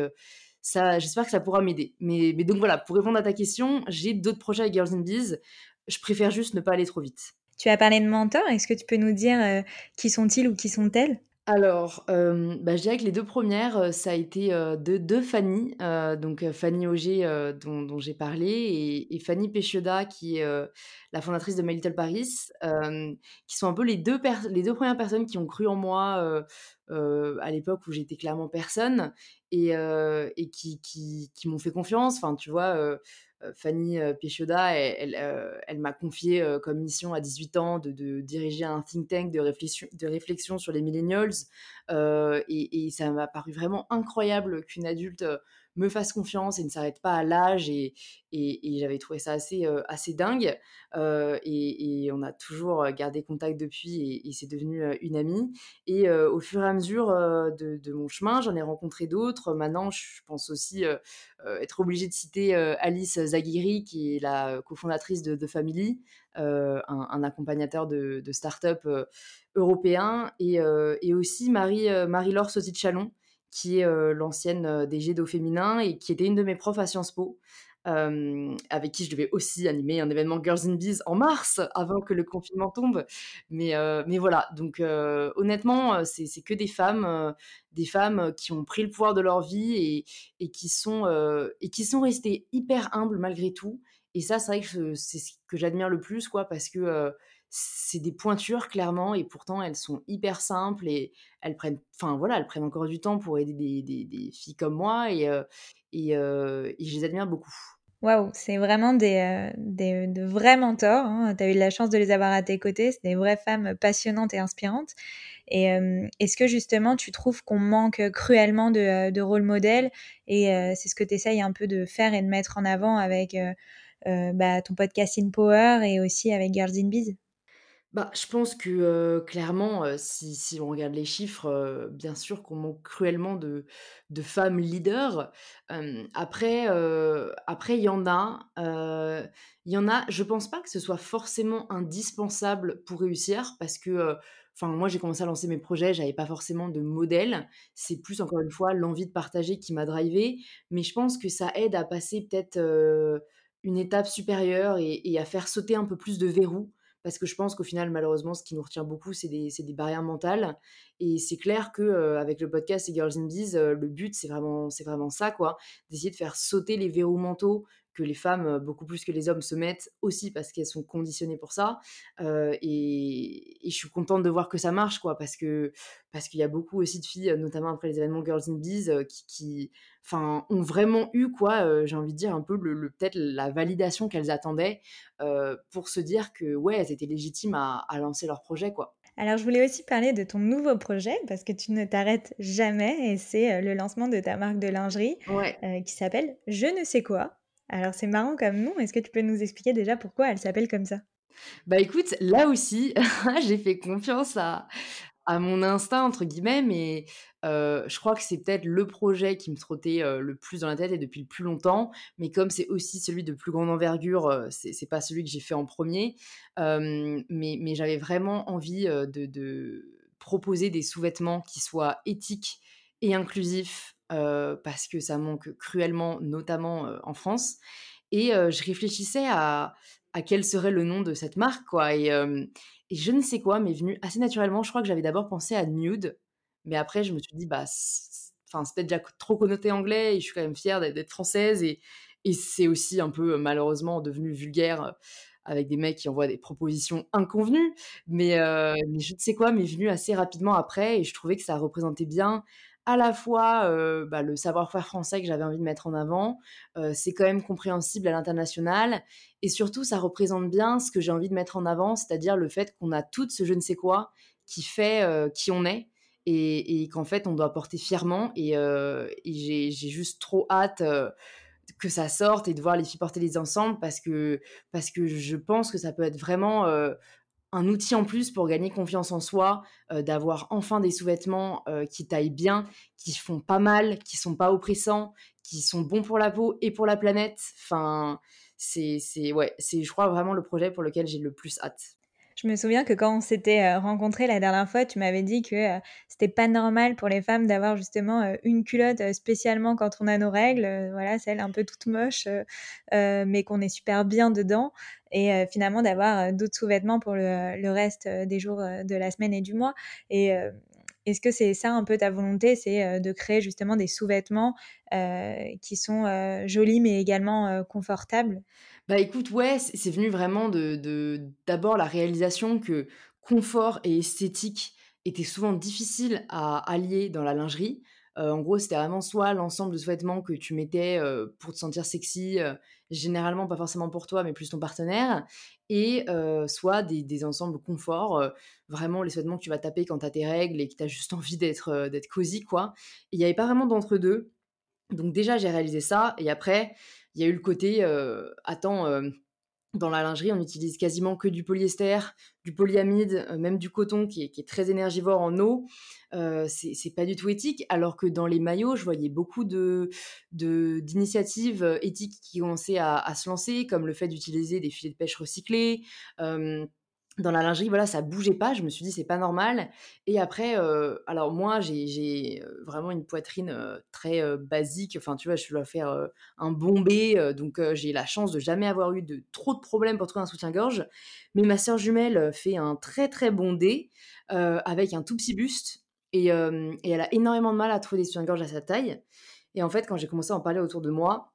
ça j'espère que ça pourra m'aider. Mais donc voilà, pour répondre à ta question, j'ai d'autres projets avec Girls in Biz. Je préfère juste ne pas aller trop vite. Tu as parlé de mentors, est-ce que tu peux nous dire, qui sont-ils ou qui sont-elles? Alors, hem, bah, je dirais que les 2 premières, heu, ça a été, heu, 2- 2 Fanny, donc Fanny Auger, dont j'ai parlé et Fanny Pechioda qui est, la fondatrice de My Little Paris, qui sont un peu les 2 pers les 2 premières personnes qui ont cru en moi, à l'époque où j'étais clairement personne et qui m'ont fait confiance. Enfin, tu vois, Fanny, heu, Pechioda, elle elle, m'a confié, comme mission à 18 ans de diriger un think tank de réflexion sur les millennials, et ça m'a paru vraiment incroyable qu'une adulte, me fasse confiance et ne s'arrête pas à l'âge et et j'avais trouvé ça assez, heu, assez dingue, heu et on a toujours, heu, gardé contact depuis et c'est devenu, une amie et au fur et à mesure, de de mon chemin, j'en ai rencontré d'autres. Maintenant, je pense aussi, être obligée de citer, Alice Zaghiri qui est la, cofondatrice de The Family, un accompagnateur de de start-up, européen et et aussi Marie, Marie-Laure Sauzy-de-Châlons qui est, l'ancienne, DG d'Au Féminin et qui était une de mes profs à Sciences Po, avec qui je devais aussi animer un événement Girls in Biz en mars, avant que le confinement tombe. Mais mais voilà, donc honnêtement, c'est que des femmes, des femmes, qui ont pris le pouvoir de leur vie et et qui sont, et qui sont restées hyper humbles malgré tout et ça, c'est vrai que c'est ce que j'admire le plus, quoi, parce que, c'est des pointures clairement et pourtant elles sont hyper simples et elles prennent enfin voilà, elles prennent encore du temps pour aider des filles comme moi et heu et je les admire beaucoup. Waouh, c'est vraiment des, des de vrais mentors, hein. Tu as eu la chance de les avoir à tes côtés. C'est des vraies femmes passionnantes et inspirantes et est-ce que justement tu trouves qu'on manque, cruellement de, de rôle modèle et c'est ce que tu essayes un peu de faire et de mettre en avant avec, bah, ton podcast In Power et aussi avec Girls in Biz? Bah, je pense que, clairement, si si on regarde les chiffres, bien sûr qu'on manque cruellement de femmes leaders. Après, après il y en a, il y en a je pense pas que ce soit forcément indispensable pour réussir parce que, enfin moi j'ai commencé à lancer mes projets, j'avais pas forcément de modèle. C'est plus encore une fois l'envie de partager qui m'a drivée, mais je pense que ça aide à passer peut-être, une étape supérieure et et à faire sauter un peu plus de verrous. Parce que je pense qu'au final, malheureusement, ce qui nous retient beaucoup, c'est des des barrières mentales et c'est clair que, heu, avec le podcast et Girls in Biz, heu, le but, c'est vraiment c'est vraiment ça, quoi. D'essayer de faire sauter les verrous mentaux que les femmes, beaucoup plus que les hommes, se mettent aussi parce qu'elles sont conditionnées pour ça. et, et, je suis contente de voir que ça marche, quoi, parce que parce qu'il y a beaucoup aussi de filles, notamment après les événements Girls in Bees, qui, qui enfin, ont vraiment eu, quoi, j'ai envie de dire, un peu le, peut-être la validation qu'elles attendaient pour se dire que, ouais, elles étaient légitimes à, à lancer leur projet, quoi. Alors, je voulais aussi parler de ton nouveau projet parce que tu ne t'arrêtes jamais et c'est le lancement de ta marque de lingerie qui s'appelle Je ne sais quoi. Alors, c'est marrant comme nom. Est-ce que tu peux nous expliquer déjà pourquoi elle s'appelle comme ça? Bah écoute, là aussi, j'ai fait confiance à, à mon instinct entre guillemets, mais je crois que c'est peut-être le projet qui me trottait le plus dans la tête et depuis le plus longtemps. Mais comme c'est aussi celui de plus grande envergure, c'est, c'est pas celui que j'ai fait en premier. mais, mais j'avais vraiment envie de, proposer des sous-vêtements qui soient éthiques et inclusifs parce que ça manque cruellement, notamment en France. Et je réfléchissais à, quel serait le nom de cette marque, quoi. Et, je ne sais quoi m'est venu assez naturellement. Je crois que j'avais d'abord pensé à Nude, mais après je me suis dit, bah, enfin, c'est peut-être déjà trop connoté anglais et je suis quand même fière d'être française et, et c'est aussi un peu malheureusement devenu vulgaire avec des mecs qui envoient des propositions inconvenues. Mais, mais je ne sais quoi m'est venu assez rapidement après et je trouvais que ça représentait bien à la fois bah, le savoir-faire français que j'avais envie de mettre en avant, c'est quand même compréhensible à l'international, et surtout ça représente bien ce que j'ai envie de mettre en avant, c'est-à-dire le fait qu'on a tout ce je ne sais quoi qui fait qui on est, et, qu'en fait on doit porter fièrement, et, j'ai juste trop hâte que ça sorte et de voir les filles porter les ensembles parce que, parce que je pense que ça peut être vraiment un outil en plus pour gagner confiance en soi, euh, d'avoir enfin des sous-vêtements euh, qui taillent bien, qui font pas mal, qui sont pas oppressants, qui sont bons pour la peau et pour la planète. Enfin, c'est, c'est, ouais, c'est, je crois, vraiment le projet pour lequel j'ai le plus hâte. Je me souviens que quand on s'était euh, rencontrés la dernière fois, tu m'avais dit que c'était pas normal pour les femmes d'avoir justement une culotte spécialement quand on a nos règles, voilà, celle un peu toute moche, mais qu'on est super bien dedans et finalement d'avoir d'autres sous-vêtements pour le, reste des jours de la semaine et du mois. Est-ce que c'est ça un peu ta volonté, c'est de créer justement des sous-vêtements qui sont jolis mais également confortables? Bah écoute, ouais, c'est venu vraiment de d'abord la réalisation que confort et esthétique étaient souvent difficiles à allier dans la lingerie. en gros, c'était vraiment soit l'ensemble de sous-vêtements que tu mettais pour te sentir sexy généralement pas forcément pour toi, mais plus ton partenaire, et soit des, des, ensembles confort, vraiment les vêtements que tu vas taper quand tu as tes règles et que tu as juste envie d'être cosy, quoi. Il n'y avait pas vraiment d'entre-deux. Donc déjà, j'ai réalisé ça, et après, il y a eu le côté, attends, dans la lingerie, on utilise quasiment que du polyester, du polyamide, euh, même du coton qui est, très énergivore en eau. Euh, c'est pas du tout éthique. Alors que dans les maillots, je voyais beaucoup d'initiatives euh, éthiques qui commençaient à, à, se lancer, comme le fait d'utiliser des filets de pêche recyclés. Euh, dans la lingerie, voilà, ça bougeait pas. Je me suis dit, c'est pas normal. Et après, euh, alors moi, j'ai euh, vraiment une poitrine euh, très basique. Enfin, tu vois, je dois faire un bombé. donc, j'ai la chance de jamais avoir eu de trop de problèmes pour trouver un soutien-gorge. Mais ma sœur jumelle fait un très, très bondé avec un tout petit buste. Et, et, elle a énormément de mal à trouver des soutiens-gorge à sa taille. Et en fait, quand j'ai commencé à en parler autour de moi,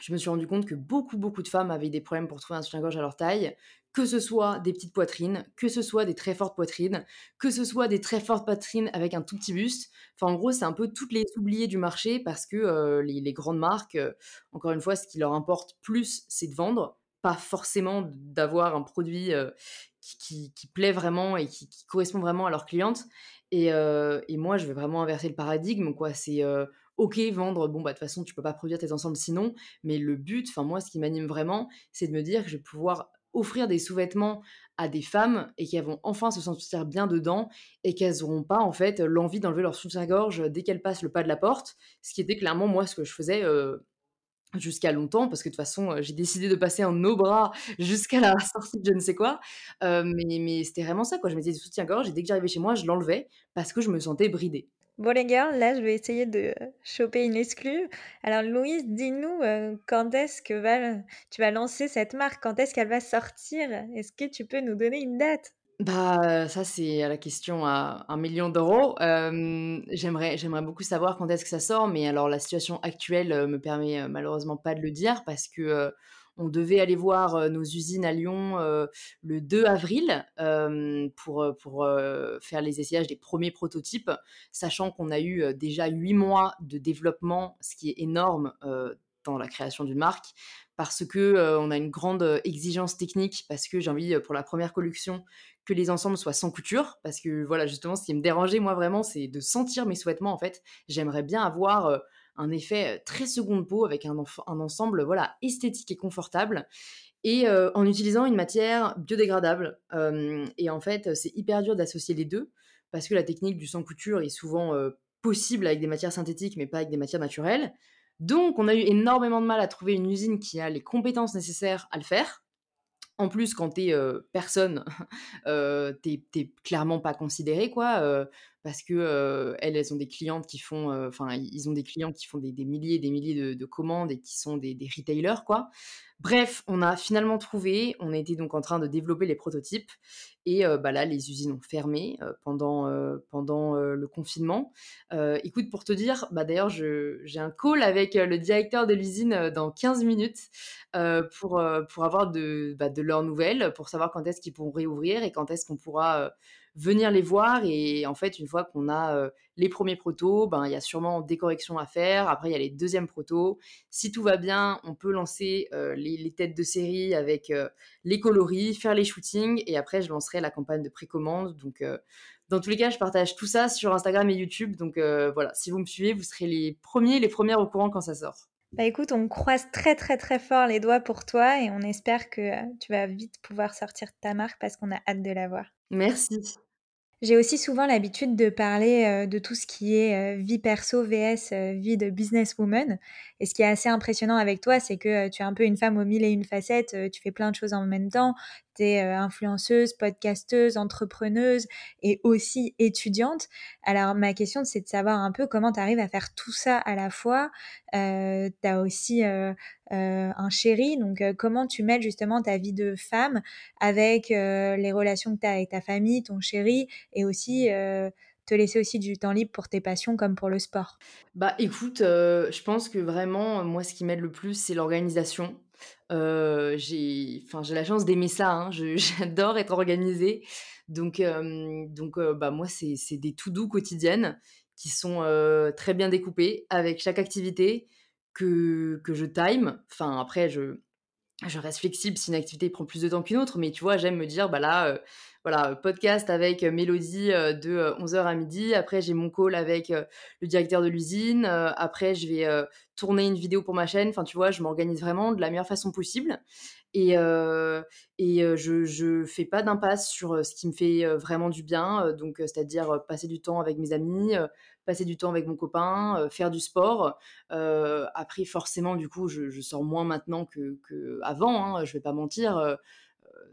je me suis rendu compte que beaucoup, beaucoup de femmes avaient des problèmes pour trouver un soutien-gorge à leur taille, que ce soit des petites poitrines, que ce soit des très fortes poitrines, que ce soit des très fortes poitrines avec un tout petit buste. Enfin, en gros, c'est un peu toutes les oubliées du marché parce que euh, les, grandes marques, euh, encore une fois, ce qui leur importe plus, c'est de vendre, pas forcément d'avoir un produit euh, qui, plaît vraiment et qui, correspond vraiment à leurs clientes. Et, moi, je vais vraiment inverser le paradigme, quoi. C'est ok, vendre, bon, bah, de toute façon, tu peux pas produire tes ensembles sinon, mais le but, enfin, moi, ce qui m'anime vraiment, c'est de me dire que je vais pouvoir offrir des sous-vêtements à des femmes et qu'elles vont enfin se sentir bien dedans et qu'elles n'auront pas en fait l'envie d'enlever leur soutien-gorge dès qu'elles passent le pas de la porte, ce qui était clairement moi ce que je faisais euh, jusqu'à longtemps parce que de toute façon euh, j'ai décidé de passer en nos bras jusqu'à la sortie de je ne sais quoi, euh, mais, mais c'était vraiment ça quoi, je mettais des soutiens-gorge et dès que j'arrivais chez moi je l'enlevais parce que je me sentais bridée. Bon les gars, là je vais essayer de choper une exclue. Alors Louise, dis-nous euh, quand est-ce que tu vas lancer cette marque, quand est-ce qu'elle va sortir? Est-ce que tu peux nous donner une date? Bah, ça, c'est la question à 1 000 000 Hem, j'aimerais j'aimerais beaucoup savoir quand est-ce que ça sort, mais alors la situation actuelle, heu, me permet, heu, malheureusement pas de le dire parce que, on devait aller voir, nos usines à Lyon, le 2 avril, pour, pour, faire les essayages des premiers prototypes, sachant qu'on a eu, déjà 8 mois de développement, ce qui est énorme, dans la création d'une marque. Parce que, heu, on a une grande, exigence technique, parce que j'ai envie, pour la première collection, que les ensembles soient sans couture. Parce que voilà, justement, ce qui me dérangeait moi vraiment, c'est de sentir mes sous-vêtements en fait. J'aimerais bien avoir, un effet, très seconde peau avec un un ensemble, voilà, esthétique et confortable et en utilisant une matière biodégradable. Et en fait, c'est hyper dur d'associer les 2 parce que la technique du sans couture est souvent, possible avec des matières synthétiques, mais pas avec des matières naturelles. Donc on a eu énormément de mal à trouver une usine qui a les compétences nécessaires à le faire. En plus, quand tu es, heu, personne, heu, tu es tu es clairement pas considéré quoi, parce que, elles, elles ont des clientes qui font, enfin, ils ont des clients qui font des milliers et des milliers de de commandes et qui sont des retailers quoi. Bref, on a finalement trouvé, on était donc en train de développer les prototypes et bah, là, les usines ont fermé, pendant, pendant, le confinement. Écoute, pour te dire, bah, d'ailleurs, j'ai un call avec, le directeur de l'usine, dans 15 minutes, pour, pour avoir de, bah, de leurs nouvelles, pour savoir quand est-ce qu'ils pourront réouvrir et quand est-ce qu'on pourra, venir les voir et en fait, une fois qu'on a, heu, les premiers protos, ben, il y a sûrement des corrections à faire. Après, il y a les deuxièmes protos. Si tout va bien, on peut lancer, heu, les têtes de série avec, heu, les coloris, faire les shootings et après je lancerai la campagne de précommande donc dans tous les cas, je partage tout ça sur Instagram et YouTube donc voilà, si vous me suivez, vous serez les premiers, les premières au courant quand ça sort. Bah, écoute, on croise très, très, très fort les doigts pour toi et on espère que, tu vas vite pouvoir sortir ta marque parce qu'on a hâte de la voir. Merci. J'ai aussi souvent l'habitude de parler, de tout ce qui est, vie perso vs, vie de businesswoman et ce qui est assez impressionnant avec toi, c'est que, tu es un peu une femme aux mille et une facettes, tu fais plein de choses en même temps. Tu es, heu, influenceuse, podcasteuse, entrepreneuse et aussi étudiante. Alors ma question, c'est de savoir un peu comment tu arrives à faire tout ça à la fois. Heu, tu as aussi, heu heu, un chéri, donc comment tu mêles justement ta vie de femme avec, les relations que tu as avec ta famille, ton chéri et aussi, te laisser aussi du temps libre pour tes passions comme pour le sport? Bah, écoute, je pense que vraiment, moi, ce qui m'aide le plus, c'est l'organisation. J'ai j'ai la chance d'aimer ça, hein. J'adore être organisée. Donc donc bah, moi, c'est des to do quotidiennes qui sont, très bien découpées avec chaque activité que que je time. Enfin, après je je reste flexible si une activité prend plus de temps qu'une autre, mais tu vois, j'aime me dire, bah là, heu, voilà, podcast avec, heu, Mélodie, heu, de, heu, 11:00 à midi. Après, j'ai mon call avec, le directeur de l'usine. Après, je vais, tourner une vidéo pour ma chaîne. Enfin, tu vois, je m'organise vraiment de la meilleure façon possible et et je je fais pas d'impasse sur, ce qui me fait, vraiment du bien, donc c'est-à-dire, passer du temps avec mes amis, passer du temps avec mon copain, faire du sport. Après forcément, du coup, je je sors moins maintenant que qu'avant, hein, je vais pas mentir,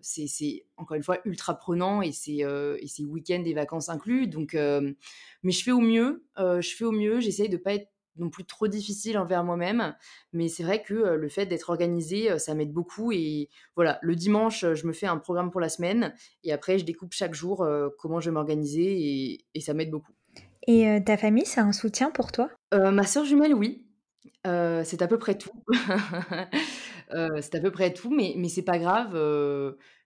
c'est c'est encore une fois ultra prenant et c'est, et c'est week-end et vacances inclus donc mais je fais au mieux, je fais au mieux. J'essaye de pas être non plus trop difficile envers moi-même, mais c'est vrai que, le fait d'être organisée, heu, ça m'aide beaucoup et voilà, le dimanche, je me fais un programme pour la semaine et après je découpe chaque jour, comment je vais m'organiser et et ça m'aide beaucoup. Et ta famille, c'est un soutien pour toi? Ma sœur jumelle, oui, c'est à peu près tout. C'est à peu près tout, mais mais c'est pas grave,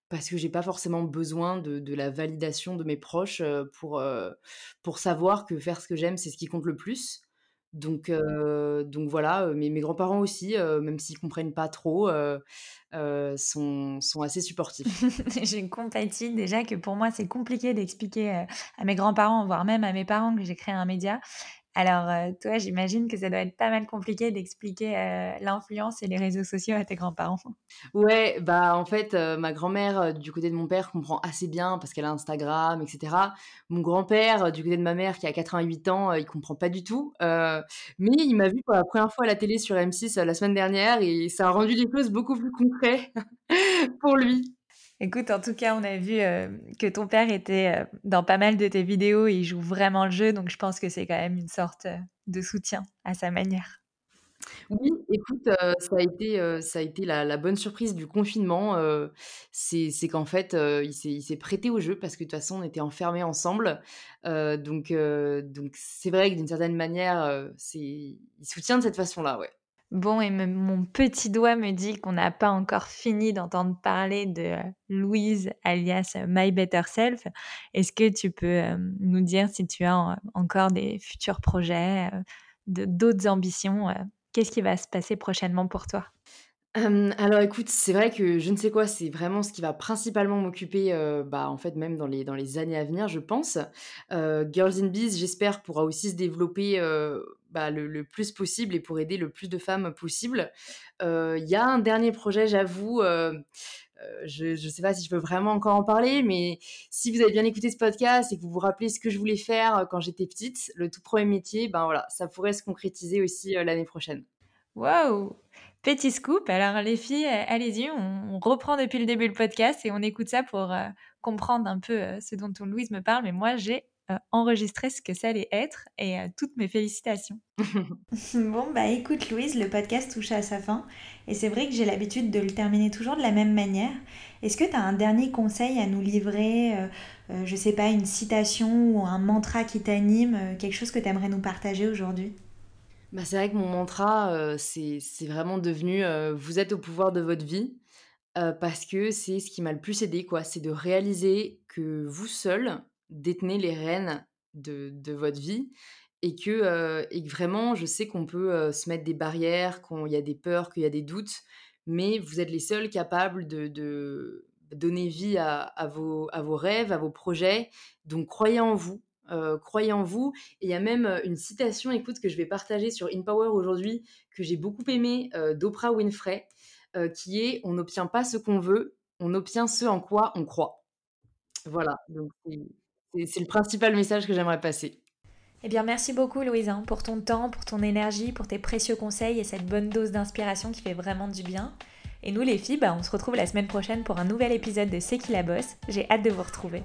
parce que j'ai pas forcément besoin de de la validation de mes proches, pour, pour savoir que faire ce que j'aime, c'est ce qui compte le plus. Donc donc voilà, mes mes grands-parents aussi, même s'ils comprennent pas trop, sont sont assez supportifs. Je compatis déjà que pour moi, c'est compliqué d'expliquer, à mes grands-parents, voire même à mes parents que j'ai créé un média. Alors, heu, toi, j'imagine que ça doit être pas mal compliqué d'expliquer, heu, l'influence et les réseaux sociaux à tes grands-parents. Ouais, bah, en fait, heu, ma grand-mère, du côté de mon père comprend assez bien parce qu'elle a Instagram et cetera. Mon grand-père, du côté de ma mère qui a 88 ans, il comprend pas du tout, mais il m'a vu pour la première fois à la télé sur M6, heu, la semaine dernière et ça a rendu les choses beaucoup plus concret pour lui. Écoute, en tout cas, on a vu, heu, que ton père était, heu, dans pas mal de tes vidéos et il joue vraiment le jeu, donc je pense que c'est quand même une sorte, heu, de soutien à sa manière. Oui, écoute, ça a été, ça a été la bonne surprise du confinement, c'est qu'en fait, il s'est prêté au jeu parce que de toute façon on était enfermés ensemble, donc donc c'est vrai que d'une certaine manière, il soutient de cette façon-là, ouais. Bon et mon petit doigt me dit qu'on n'a pas encore fini d'entendre parler de, heu, Louise alias My Better Self. Est-ce que tu peux, hem, nous dire si tu as en encore des futurs projets, d'autres ambitions? Qu'est-ce qui va se passer prochainement pour toi? Alors écoute, c'est vrai que je ne sais quoi, c'est vraiment ce qui va principalement m'occuper, bah, en fait, même dans les dans les années à venir, je pense. Girls in Biz, j'espère, pourra aussi se développer, bah, le plus possible et pour aider le plus de femmes possible. Il y a un dernier projet, j'avoue, je je sais pas si je peux vraiment encore en parler, mais si vous avez bien écouté ce podcast et que vous vous rappelez ce que je voulais faire, quand j'étais petite, le tout premier métier, ben, voilà, ça pourrait se concrétiser aussi, l'année prochaine. Waouh! Petit scoop, alors les filles, heu, allez-y, on on reprend depuis le début le podcast et on écoute ça pour, heu, comprendre un peu, heu, ce dont Louise me parle. Mais moi, j'ai, heu, enregistré ce que ça allait être et heu, toutes mes félicitations. Bon, bah écoute Louise, le podcast touche à sa fin et c'est vrai que j'ai l'habitude de le terminer toujours de la même manière. Est-ce que tu as un dernier conseil à nous livrer, euh, euh, je sais pas, une citation ou un mantra qui t'anime, euh, quelque chose que tu aimerais nous partager aujourd'hui? Bah, c'est vrai que mon mantra, c'est c'est vraiment devenu, «Vous êtes au pouvoir de votre vie», parce que c'est ce qui m'a le plus aidé quoi. C'est de réaliser que vous seul détenez les rênes de de votre vie et que, et que vraiment je sais qu'on peut, se mettre des barrières, qu'on il y a des peurs, qu'il y a des doutes, mais vous êtes les seuls capables de de donner vie à à vos à vos rêves, à vos projets. Donc croyez en vous, heu, croyez en vous et il y a même, heu, une citation, écoute, que je vais partager sur InPower aujourd'hui, que j'ai beaucoup aimée, heu, d'Oprah Winfrey, qui est: «On n'obtient pas ce qu'on veut, on obtient ce en quoi on croit». Voilà, donc c'est le principal message que j'aimerais passer. Eh bien, merci beaucoup Louise hein, pour ton temps, pour ton énergie, pour tes précieux conseils et cette bonne dose d'inspiration qui fait vraiment du bien. Et nous les filles, bah, on se retrouve la semaine prochaine pour un nouvel épisode de C'est qui la bosse. J'ai hâte de vous retrouver.